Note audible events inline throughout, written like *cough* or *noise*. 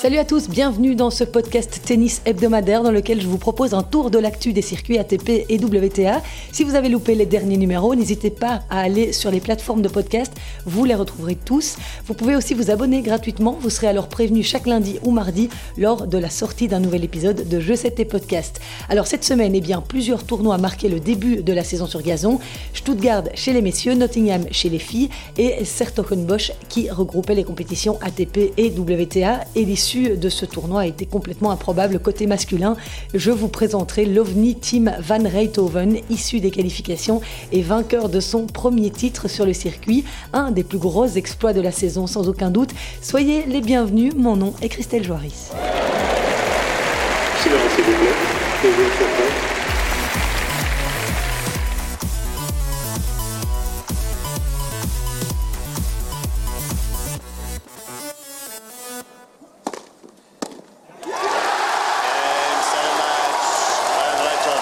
Salut à tous, bienvenue dans ce podcast tennis hebdomadaire dans lequel je vous propose un tour de l'actu des circuits ATP et WTA. Si vous avez loupé les derniers numéros, n'hésitez pas à aller sur les plateformes de podcast, vous les retrouverez tous. Vous pouvez aussi vous abonner gratuitement, vous serez alors prévenu chaque lundi ou mardi lors de la sortie d'un nouvel épisode de Je sais tes podcasts. Alors cette semaine, eh bien, plusieurs tournois marqué le début de la saison sur gazon. Stuttgart chez les messieurs, Nottingham chez les filles et Sertogenbosch qui regroupait les compétitions ATP et WTA et de ce tournoi été complètement improbable côté masculin. Je vous présenterai l'OVNI Team Van Rijthoven, issu des qualifications et vainqueur de son premier titre sur le circuit, un des plus gros exploits de la saison sans aucun doute. Soyez les bienvenus, mon nom est Christelle Joaris.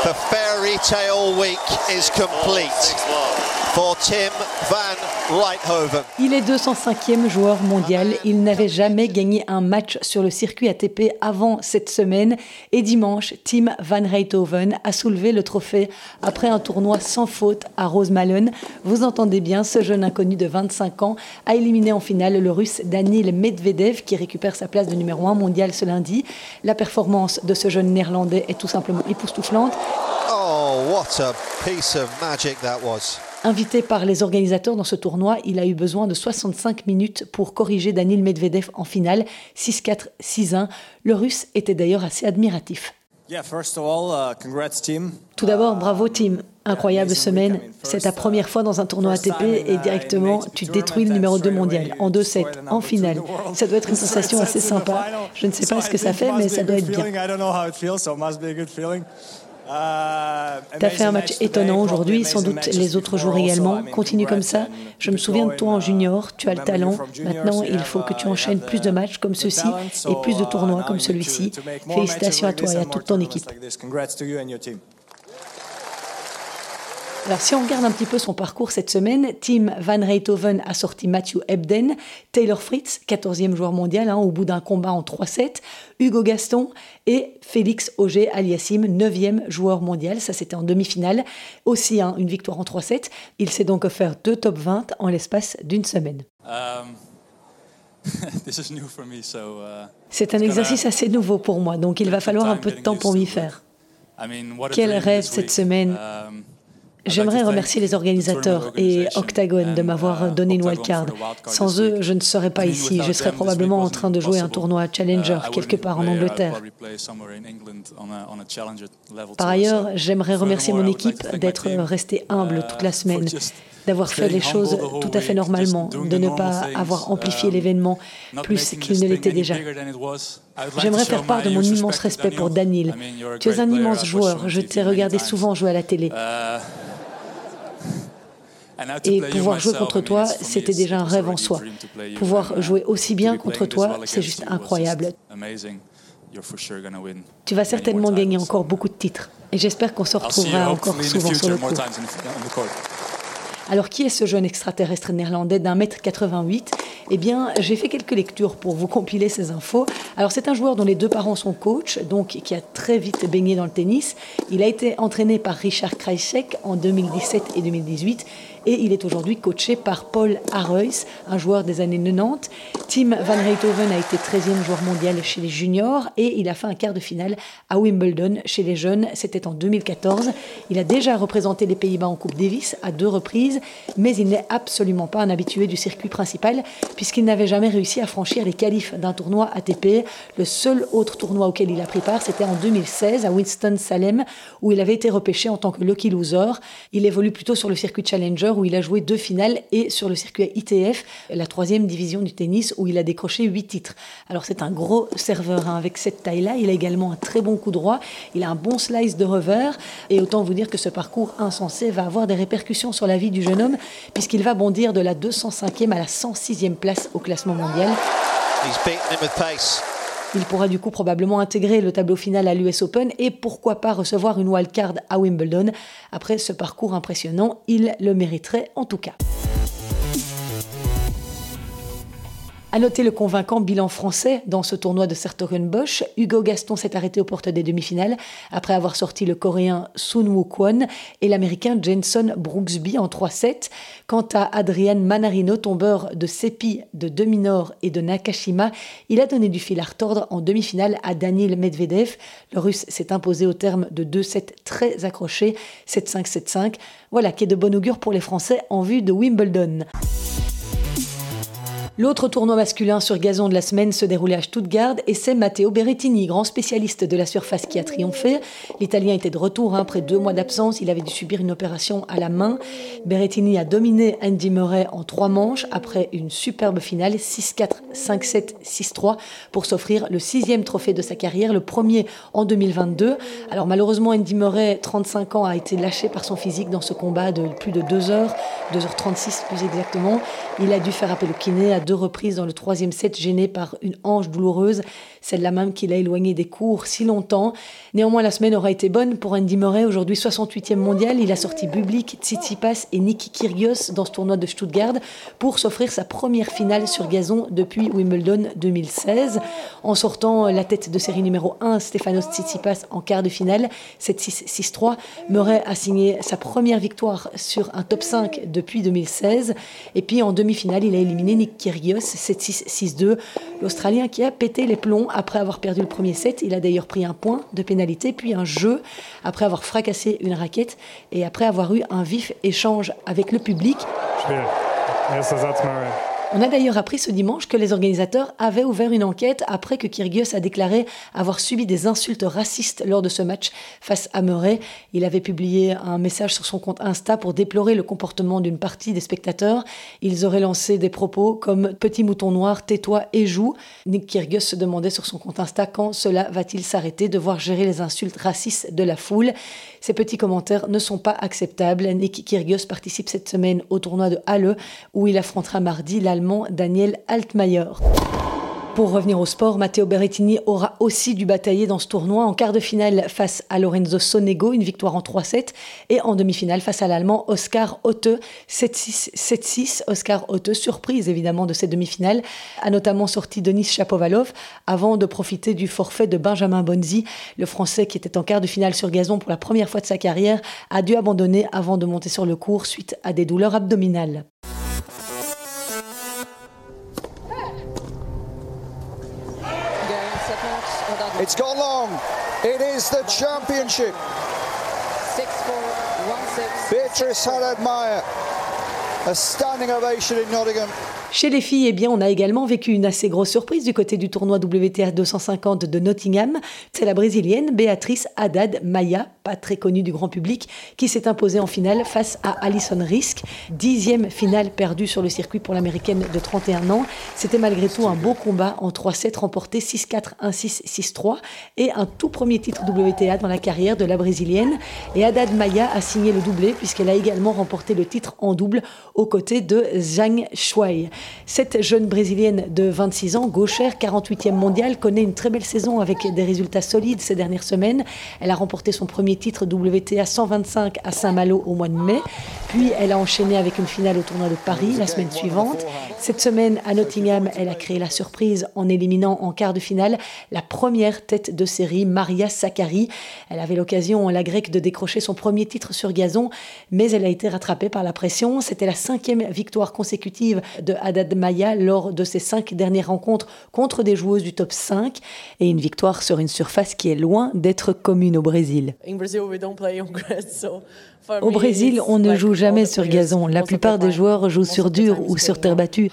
The fairy tale week is complete. Oh, for Tim Van Rijthoven. Il est 205e joueur mondial. Il n'avait jamais gagné un match sur le circuit ATP avant cette semaine. Et dimanche, Tim Van Rijthoven a soulevé le trophée après un tournoi sans faute à Rosemallen. Vous entendez bien, ce jeune inconnu de 25 ans a éliminé en finale le russe Danil Medvedev qui récupère sa place de numéro 1 mondial ce lundi. La performance de ce jeune néerlandais est tout simplement époustouflante. Oh, what a piece of magic that was. Invité par les organisateurs dans ce tournoi, il a eu besoin de 65 minutes pour corriger Danil Medvedev en finale, 6-4, 6-1. Le russe était d'ailleurs assez admiratif. Uh, Tout d'abord, bravo Tim. Incroyable semaine. C'est ta première fois dans un tournoi ATP et uh, directement, tu détruis le numéro 2 mondial en 2-7, en finale. Ça doit être une *laughs* sensation assez sympa. Je ne sais pas ce que ça fait, mais ça doit être bien. Euh, tu as fait un match étonnant aujourd'hui, sans doute les autres jours également. Continue comme ça. Je me souviens de toi en junior, tu as le talent. Maintenant, il faut que tu enchaînes plus de matchs comme ceci et plus de tournois comme celui-ci. Félicitations à toi et à toute ton équipe. Alors, si on regarde un petit peu son parcours cette semaine, Tim Van Rijthoven a sorti Matthew Ebden, Taylor Fritz, 14e joueur mondial, hein, au bout d'un combat en 3-7, Hugo Gaston et Félix Auger Aliassim, 9e joueur mondial. Ça, c'était en demi-finale. Aussi, hein, une victoire en 3-7. Il s'est donc offert deux top 20 en l'espace d'une semaine. Um, *laughs* uh, C'est un exercice assez nouveau pour moi, donc il va falloir un peu de temps pour m'y faire. Quel rêve cette semaine um, J'aimerais remercier les organisateurs et Octagon de m'avoir uh, donné une wildcard. Sans eux, je ne serais pas ici. Je serais probablement en train de jouer un tournoi Challenger uh, quelque part en Angleterre. Par ailleurs, j'aimerais remercier mon équipe d'être resté humble toute la uh, semaine, d'avoir fait les choses tout à fait normalement, de ne pas avoir amplifié l'événement plus qu'il ne l'était déjà. J'aimerais faire part de mon immense respect pour Daniel. Tu es un immense joueur, je t'ai regardé souvent jouer à la télé. Et pouvoir jouer contre toi, c'était déjà un rêve en soi. Pouvoir jouer aussi bien contre toi, c'est juste incroyable. Tu vas certainement gagner encore beaucoup de titres. Et j'espère qu'on se retrouvera encore souvent sur le court. Alors, qui est ce jeune extraterrestre néerlandais d'un mètre 88 Eh bien, j'ai fait quelques lectures pour vous compiler ces infos. Alors, c'est un joueur dont les deux parents sont coachs, donc qui a très vite baigné dans le tennis. Il a été entraîné par Richard Krajcek en 2017 et 2018 et il est aujourd'hui coaché par Paul Arreus, un joueur des années 90. Tim Van Rijthoven a été 13e joueur mondial chez les juniors et il a fait un quart de finale à Wimbledon chez les jeunes. C'était en 2014. Il a déjà représenté les Pays-Bas en Coupe Davis à deux reprises, mais il n'est absolument pas un habitué du circuit principal puisqu'il n'avait jamais réussi à franchir les qualifs d'un tournoi ATP. Le seul autre tournoi auquel il a pris part, c'était en 2016 à Winston-Salem où il avait été repêché en tant que lucky loser. Il évolue plutôt sur le circuit Challenger où il a joué deux finales et sur le circuit ITF, la troisième division du tennis, où il a décroché huit titres. Alors c'est un gros serveur hein. avec cette taille-là. Il a également un très bon coup droit. Il a un bon slice de revers. Et autant vous dire que ce parcours insensé va avoir des répercussions sur la vie du jeune homme, puisqu'il va bondir de la 205e à la 106e place au classement mondial. Il pourra du coup probablement intégrer le tableau final à l'US Open et pourquoi pas recevoir une wildcard à Wimbledon. Après ce parcours impressionnant, il le mériterait en tout cas. À noter le convaincant bilan français dans ce tournoi de Sertogenbosch. Hugo Gaston s'est arrêté aux portes des demi-finales après avoir sorti le coréen Sun Woo Kwon et l'américain Jenson Brooksby en 3-7. Quant à Adrian Manarino, tombeur de Seppi, de Deminor et de Nakashima, il a donné du fil à retordre en demi-finale à Daniel Medvedev. Le russe s'est imposé au terme de deux sets très accrochés, 7-5, 7-5. Voilà qui est de bon augure pour les Français en vue de Wimbledon. L'autre tournoi masculin sur gazon de la semaine se déroulait à Stuttgart et c'est Matteo Berrettini, grand spécialiste de la surface, qui a triomphé. L'Italien était de retour hein, après deux mois d'absence. Il avait dû subir une opération à la main. Berrettini a dominé Andy Murray en trois manches après une superbe finale 6-4, 5-7, 6-3 pour s'offrir le sixième trophée de sa carrière, le premier en 2022. Alors malheureusement, Andy Murray, 35 ans, a été lâché par son physique dans ce combat de plus de 2 heures, 2h36 plus exactement. Il a dû faire appel au kiné à deux reprises dans le troisième set, gêné par une hanche douloureuse, celle-là même qui l'a éloigné des cours si longtemps. Néanmoins, la semaine aura été bonne pour Andy Murray, aujourd'hui 68e mondial. Il a sorti Bublik, Tsitsipas et Niki Kyrgios dans ce tournoi de Stuttgart pour s'offrir sa première finale sur gazon depuis Wimbledon 2016. En sortant la tête de série numéro 1, Stefanos Tsitsipas en quart de finale, 7-6, 6-3, Murray a signé sa première victoire sur un top 5 depuis 2016. Et puis en demi-finale, il a éliminé Nick Kyrgios 7-6-6-2. L'Australien qui a pété les plombs après avoir perdu le premier set. Il a d'ailleurs pris un point de pénalité, puis un jeu après avoir fracassé une raquette et après avoir eu un vif échange avec le public. On a d'ailleurs appris ce dimanche que les organisateurs avaient ouvert une enquête après que Kyrgios a déclaré avoir subi des insultes racistes lors de ce match face à Murray. Il avait publié un message sur son compte Insta pour déplorer le comportement d'une partie des spectateurs. Ils auraient lancé des propos comme Petit mouton noir, tais-toi et joue. Nick Kyrgios se demandait sur son compte Insta quand cela va-t-il s'arrêter, devoir gérer les insultes racistes de la foule. Ces petits commentaires ne sont pas acceptables. Nick Kyrgios participe cette semaine au tournoi de Halle où il affrontera mardi la Daniel Altmaier. Pour revenir au sport, Matteo Berrettini aura aussi dû batailler dans ce tournoi en quart de finale face à Lorenzo Sonego, une victoire en 3-7, et en demi-finale face à l'Allemand Oscar Otte, 7-6, 7-6. Oscar Otte, surprise évidemment de cette demi-finale, a notamment sorti Denis Chapovalov avant de profiter du forfait de Benjamin Bonzi. Le Français qui était en quart de finale sur gazon pour la première fois de sa carrière a dû abandonner avant de monter sur le cours suite à des douleurs abdominales. It's gone long. It is the championship. Beatrice Haddad Meyer. A standing ovation in Nottingham. Chez les filles, eh bien, on a également vécu une assez grosse surprise du côté du tournoi WTA 250 de Nottingham. C'est la brésilienne Beatrice Haddad Maia, pas très connue du grand public, qui s'est imposée en finale face à Alison Risk. Dixième finale perdue sur le circuit pour l'américaine de 31 ans. C'était malgré tout un beau combat en 3-7 remporté 6-4, 1-6, 6-3 et un tout premier titre WTA dans la carrière de la brésilienne. Et Haddad Maia a signé le doublé puisqu'elle a également remporté le titre en double aux côtés de Zhang Shuai. Cette jeune brésilienne de 26 ans, gauchère, 48e mondiale, connaît une très belle saison avec des résultats solides ces dernières semaines. Elle a remporté son premier titre WTA 125 à Saint-Malo au mois de mai. Puis elle a enchaîné avec une finale au tournoi de Paris la semaine suivante. Cette semaine à Nottingham, elle a créé la surprise en éliminant en quart de finale la première tête de série, Maria Sakkari. Elle avait l'occasion, la grecque, de décrocher son premier titre sur gazon, mais elle a été rattrapée par la pression. C'était la cinquième victoire consécutive de Haddad Maya lors de ses cinq dernières rencontres contre des joueuses du top 5 et une victoire sur une surface qui est loin d'être commune au Brésil. Au Brésil, on ne joue jamais sur gazon. La plupart des joueurs jouent sur dur ou sur terre battue.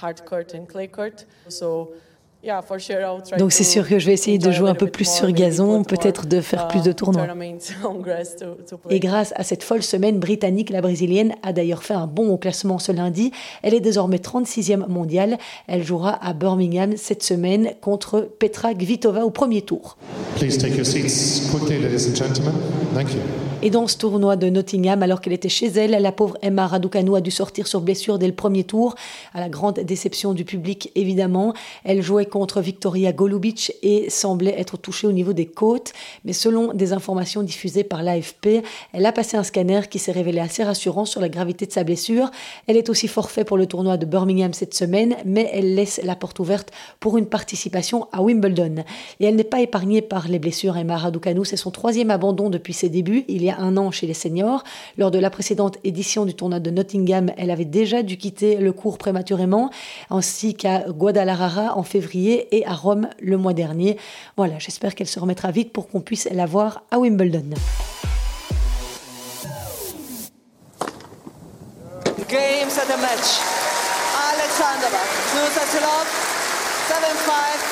Donc c'est sûr que je vais essayer de jouer un peu plus sur gazon, peut-être de faire plus de tournois. *laughs* Et grâce à cette folle semaine britannique, la brésilienne a d'ailleurs fait un bond au classement ce lundi. Elle est désormais 36e mondiale. Elle jouera à Birmingham cette semaine contre Petra Kvitova au premier tour. Et dans ce tournoi de Nottingham, alors qu'elle était chez elle, la pauvre Emma Raducanu a dû sortir sur blessure dès le premier tour, à la grande déception du public évidemment. Elle jouait contre Victoria Golubic et semblait être touchée au niveau des côtes. Mais selon des informations diffusées par l'AFP, elle a passé un scanner qui s'est révélé assez rassurant sur la gravité de sa blessure. Elle est aussi forfait pour le tournoi de Birmingham cette semaine, mais elle laisse la porte ouverte pour une participation à Wimbledon. Et elle n'est pas épargnée par les blessures. Emma Raducanu, c'est son troisième abandon depuis ses débuts, il y a un an chez les seniors. Lors de la précédente édition du tournoi de Nottingham, elle avait déjà dû quitter le cours prématurément, ainsi qu'à Guadalajara en février et à Rome le mois dernier. Voilà, j'espère qu'elle se remettra vite pour qu'on puisse la voir à Wimbledon. Games at the match. Alexandra, 7-5,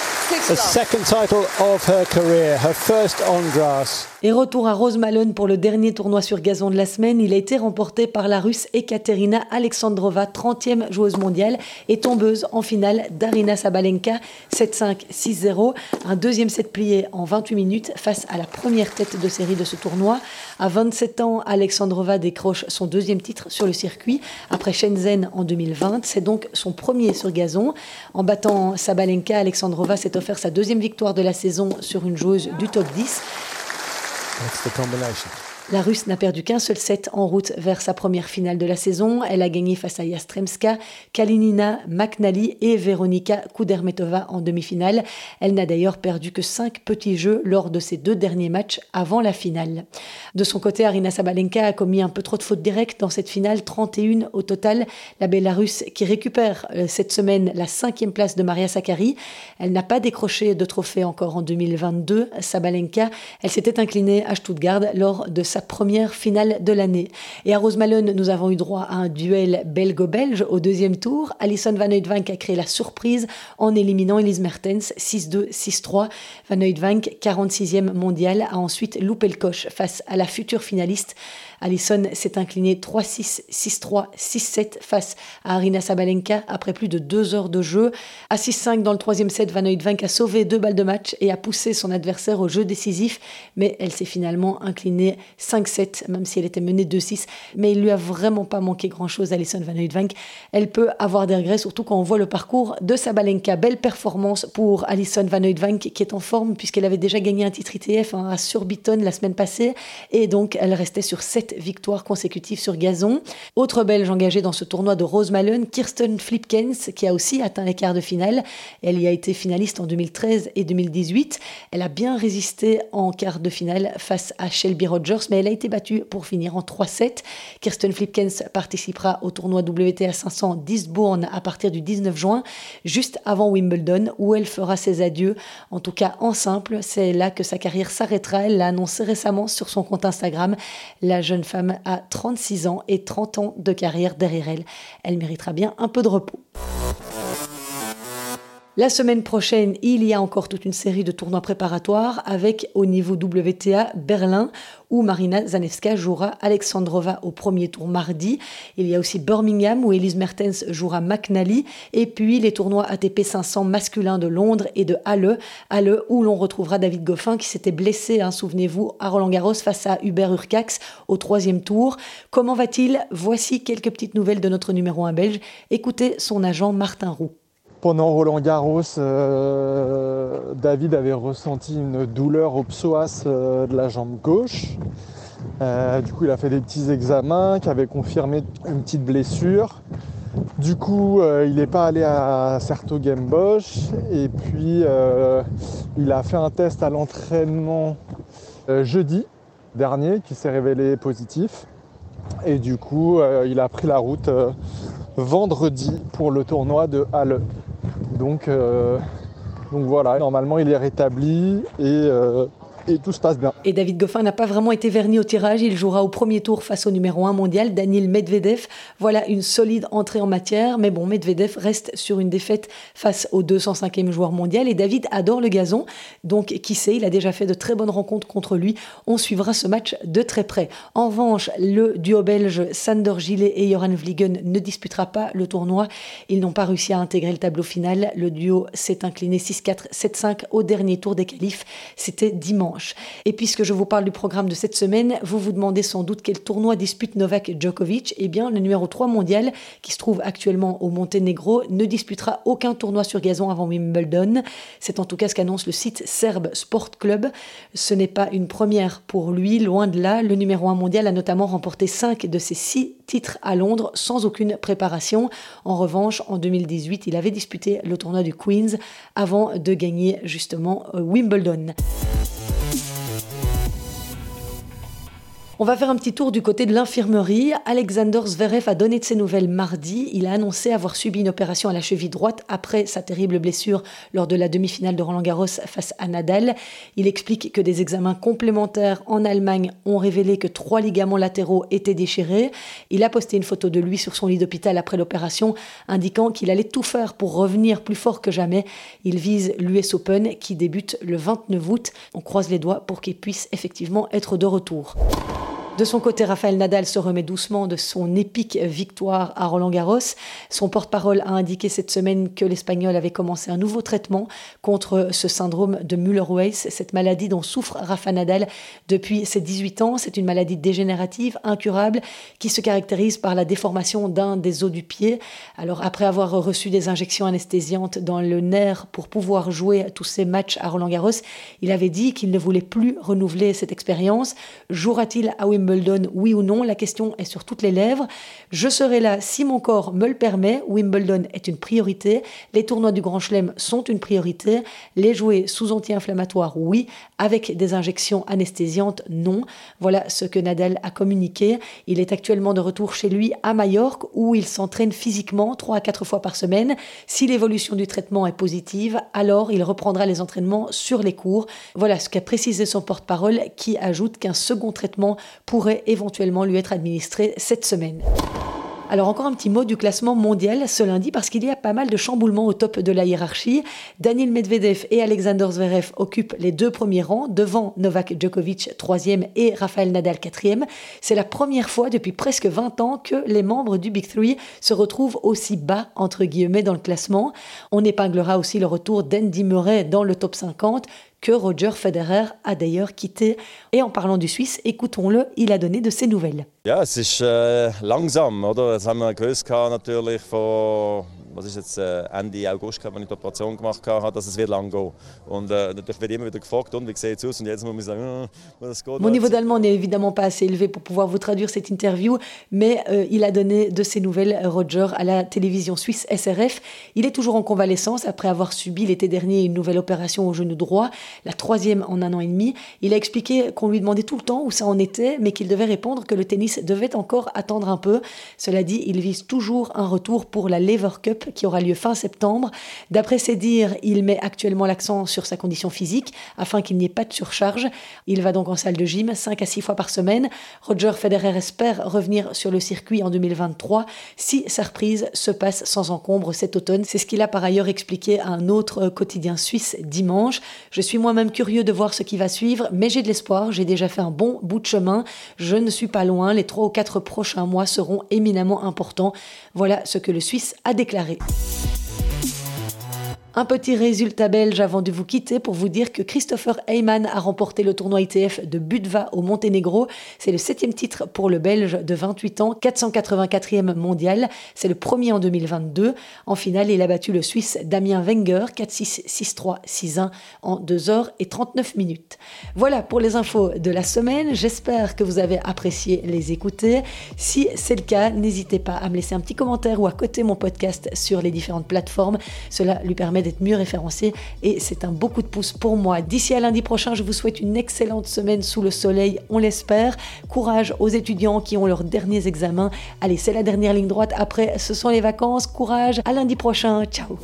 6 The second title of her career, her first on grass. Et retour à Rose Malone pour le dernier tournoi sur gazon de la semaine. Il a été remporté par la Russe Ekaterina Alexandrova, 30e joueuse mondiale et tombeuse en finale d'Arina Sabalenka, 7-5, 6-0. Un deuxième set plié en 28 minutes face à la première tête de série de ce tournoi. À 27 ans, Alexandrova décroche son deuxième titre sur le circuit après Shenzhen en 2020. C'est donc son premier sur gazon. En battant Sabalenka, Alexandrova s'est offert sa deuxième victoire de la saison sur une joueuse du top 10. That's the combination. La Russe n'a perdu qu'un seul set en route vers sa première finale de la saison. Elle a gagné face à Yastremska, Kalinina, McNally et Veronika Kudermetova en demi-finale. Elle n'a d'ailleurs perdu que cinq petits jeux lors de ses deux derniers matchs avant la finale. De son côté, Arina Sabalenka a commis un peu trop de fautes directes dans cette finale, 31 au total. La Bélarusse qui récupère euh, cette semaine la cinquième place de Maria Sakkari. Elle n'a pas décroché de trophée encore en 2022. Sabalenka, elle s'était inclinée à Stuttgart lors de sa première finale de l'année. Et à Rosemalone, nous avons eu droit à un duel belgo-belge au deuxième tour. Alison Van Oudvank a créé la surprise en éliminant Elise Mertens 6-2, 6-3. Van Oudvank, 46e mondial, a ensuite loupé le coche face à la future finaliste Alison s'est inclinée 3-6, 6-3, 6-7 face à Arina Sabalenka après plus de deux heures de jeu. À 6-5 dans le troisième set, Van Oudvank a sauvé deux balles de match et a poussé son adversaire au jeu décisif, mais elle s'est finalement inclinée 5-7, même si elle était menée 2-6. Mais il lui a vraiment pas manqué grand-chose, Alison Van Oudvank. Elle peut avoir des regrets, surtout quand on voit le parcours de Sabalenka. Belle performance pour Alison Van Oudvank qui est en forme puisqu'elle avait déjà gagné un titre ITF hein, à Surbiton la semaine passée et donc elle restait sur 7 victoires consécutives sur gazon. Autre Belge engagée dans ce tournoi de Rose Malone, Kirsten Flipkens, qui a aussi atteint les quarts de finale. Elle y a été finaliste en 2013 et 2018. Elle a bien résisté en quart de finale face à Shelby Rogers, mais elle a été battue pour finir en 3-7. Kirsten Flipkens participera au tournoi WTA 500 d'Eastbourne à partir du 19 juin, juste avant Wimbledon, où elle fera ses adieux. En tout cas, en simple, c'est là que sa carrière s'arrêtera. Elle l'a annoncé récemment sur son compte Instagram. La jeune femme a 36 ans et 30 ans de carrière derrière elle. Elle méritera bien un peu de repos. La semaine prochaine, il y a encore toute une série de tournois préparatoires avec au niveau WTA Berlin où Marina Zanevska jouera Alexandrova au premier tour mardi. Il y a aussi Birmingham où Elise Mertens jouera McNally et puis les tournois ATP 500 masculins de Londres et de Halle, Halle où l'on retrouvera David Goffin qui s'était blessé, hein, souvenez-vous, à Roland Garros face à Hubert Urcax au troisième tour. Comment va-t-il? Voici quelques petites nouvelles de notre numéro 1 belge. Écoutez son agent Martin Roux. Pendant Roland Garros, euh, David avait ressenti une douleur au psoas euh, de la jambe gauche. Euh, du coup, il a fait des petits examens qui avaient confirmé une petite blessure. Du coup, il n'est pas allé à Certo Game. Et puis, il a fait un test à l'entraînement jeudi dernier qui s'est révélé positif. Et du coup, il a pris la route vendredi pour le tournoi de Halle. Donc, euh, donc voilà, normalement il est rétabli et euh, et tout se passe bien. Et David Goffin n'a pas vraiment été verni au tirage. Il jouera au premier tour face au numéro 1 mondial, Daniel Medvedev. Voilà une solide entrée en matière. Mais bon, Medvedev reste sur une défaite face au 205e joueur mondial. Et David adore le gazon. Donc, qui sait, il a déjà fait de très bonnes rencontres contre lui. On suivra ce match de très près. En revanche, le duo belge Sander Gillet et Joran Vliegen ne disputera pas le tournoi. Ils n'ont pas réussi à intégrer le tableau final. Le duo s'est incliné 6-4, 7-5 au dernier tour des qualifs. C'était dimanche. Et puisque je vous parle du programme de cette semaine, vous vous demandez sans doute quel tournoi dispute Novak Djokovic. Eh bien, le numéro 3 mondial, qui se trouve actuellement au Monténégro, ne disputera aucun tournoi sur gazon avant Wimbledon. C'est en tout cas ce qu'annonce le site Serbe Sport Club. Ce n'est pas une première pour lui, loin de là. Le numéro 1 mondial a notamment remporté 5 de ses 6 titres à Londres sans aucune préparation. En revanche, en 2018, il avait disputé le tournoi du Queens avant de gagner justement euh, Wimbledon. On va faire un petit tour du côté de l'infirmerie. Alexander Zverev a donné de ses nouvelles mardi. Il a annoncé avoir subi une opération à la cheville droite après sa terrible blessure lors de la demi-finale de Roland Garros face à Nadal. Il explique que des examens complémentaires en Allemagne ont révélé que trois ligaments latéraux étaient déchirés. Il a posté une photo de lui sur son lit d'hôpital après l'opération, indiquant qu'il allait tout faire pour revenir plus fort que jamais. Il vise l'US Open qui débute le 29 août. On croise les doigts pour qu'il puisse effectivement être de retour. De son côté, Rafael Nadal se remet doucement de son épique victoire à Roland Garros. Son porte-parole a indiqué cette semaine que l'Espagnol avait commencé un nouveau traitement contre ce syndrome de Müller-Weiss, cette maladie dont souffre Rafa Nadal depuis ses 18 ans. C'est une maladie dégénérative, incurable, qui se caractérise par la déformation d'un des os du pied. Alors, après avoir reçu des injections anesthésiantes dans le nerf pour pouvoir jouer tous ses matchs à Roland Garros, il avait dit qu'il ne voulait plus renouveler cette expérience. Jouera-t-il à Wimbledon? Wimbledon, oui ou non La question est sur toutes les lèvres. Je serai là si mon corps me le permet. Wimbledon est une priorité. Les tournois du Grand Chelem sont une priorité. Les jouer sous anti-inflammatoires, oui. Avec des injections anesthésiantes, non. Voilà ce que Nadal a communiqué. Il est actuellement de retour chez lui à Majorque où il s'entraîne physiquement 3 à 4 fois par semaine. Si l'évolution du traitement est positive, alors il reprendra les entraînements sur les cours. Voilà ce qu'a précisé son porte-parole qui ajoute qu'un second traitement pourrait éventuellement lui être administré cette semaine. Alors encore un petit mot du classement mondial ce lundi parce qu'il y a pas mal de chamboulements au top de la hiérarchie. Daniel Medvedev et Alexander Zverev occupent les deux premiers rangs devant Novak Djokovic troisième et Rafael Nadal quatrième. C'est la première fois depuis presque 20 ans que les membres du Big Three se retrouvent aussi bas entre guillemets dans le classement. On épinglera aussi le retour d'Andy Murray dans le top 50 que Roger Federer a d'ailleurs quitté. Et en parlant du Suisse, écoutons-le, il a donné de ses nouvelles. Ja, es äh, langsam, oder? Haben wir was ist jetzt äh, Ende August, als ich die Operation gemacht habe, dass es wird lang gehen? Und äh, natürlich wird immer wieder gefragt, und wie sieht es aus? Und jetzt muss ich sagen, oh, das geht Mon niveau d'allemand n'est évidemment pas assez élevé pour pouvoir vous traduire cette interview, mais euh, il a donné de ses nouvelles, Roger, à la télévision suisse SRF. Il est toujours en convalescence après avoir subi l'été dernier une nouvelle opération au genou droit, la troisième en un an et demi. Il a expliqué qu'on lui demandait tout le temps où ça en était, mais qu'il devait répondre que le tennis devait encore attendre un peu. Cela dit, il vise toujours un retour pour la Lever Cup qui aura lieu fin septembre. D'après ses dires, il met actuellement l'accent sur sa condition physique afin qu'il n'y ait pas de surcharge. Il va donc en salle de gym 5 à 6 fois par semaine. Roger Federer espère revenir sur le circuit en 2023 si sa reprise se passe sans encombre cet automne. C'est ce qu'il a par ailleurs expliqué à un autre quotidien suisse dimanche. Je suis moi-même curieux de voir ce qui va suivre, mais j'ai de l'espoir. J'ai déjà fait un bon bout de chemin. Je ne suis pas loin. Les trois ou quatre prochains mois seront éminemment importants. Voilà ce que le Suisse a déclaré. bye. Un petit résultat belge avant de vous quitter pour vous dire que Christopher Heyman a remporté le tournoi ITF de Budva au Monténégro. C'est le septième titre pour le Belge de 28 ans, 484e mondial. C'est le premier en 2022. En finale, il a battu le Suisse Damien Wenger 4-6, 6-3, 6-1 en 2 heures et 39 minutes. Voilà pour les infos de la semaine. J'espère que vous avez apprécié les écouter. Si c'est le cas, n'hésitez pas à me laisser un petit commentaire ou à coter mon podcast sur les différentes plateformes. Cela lui permet d'être mieux référencé et c'est un beau coup de pouce pour moi. D'ici à lundi prochain, je vous souhaite une excellente semaine sous le soleil, on l'espère. Courage aux étudiants qui ont leurs derniers examens. Allez, c'est la dernière ligne droite. Après, ce sont les vacances. Courage. À lundi prochain. Ciao.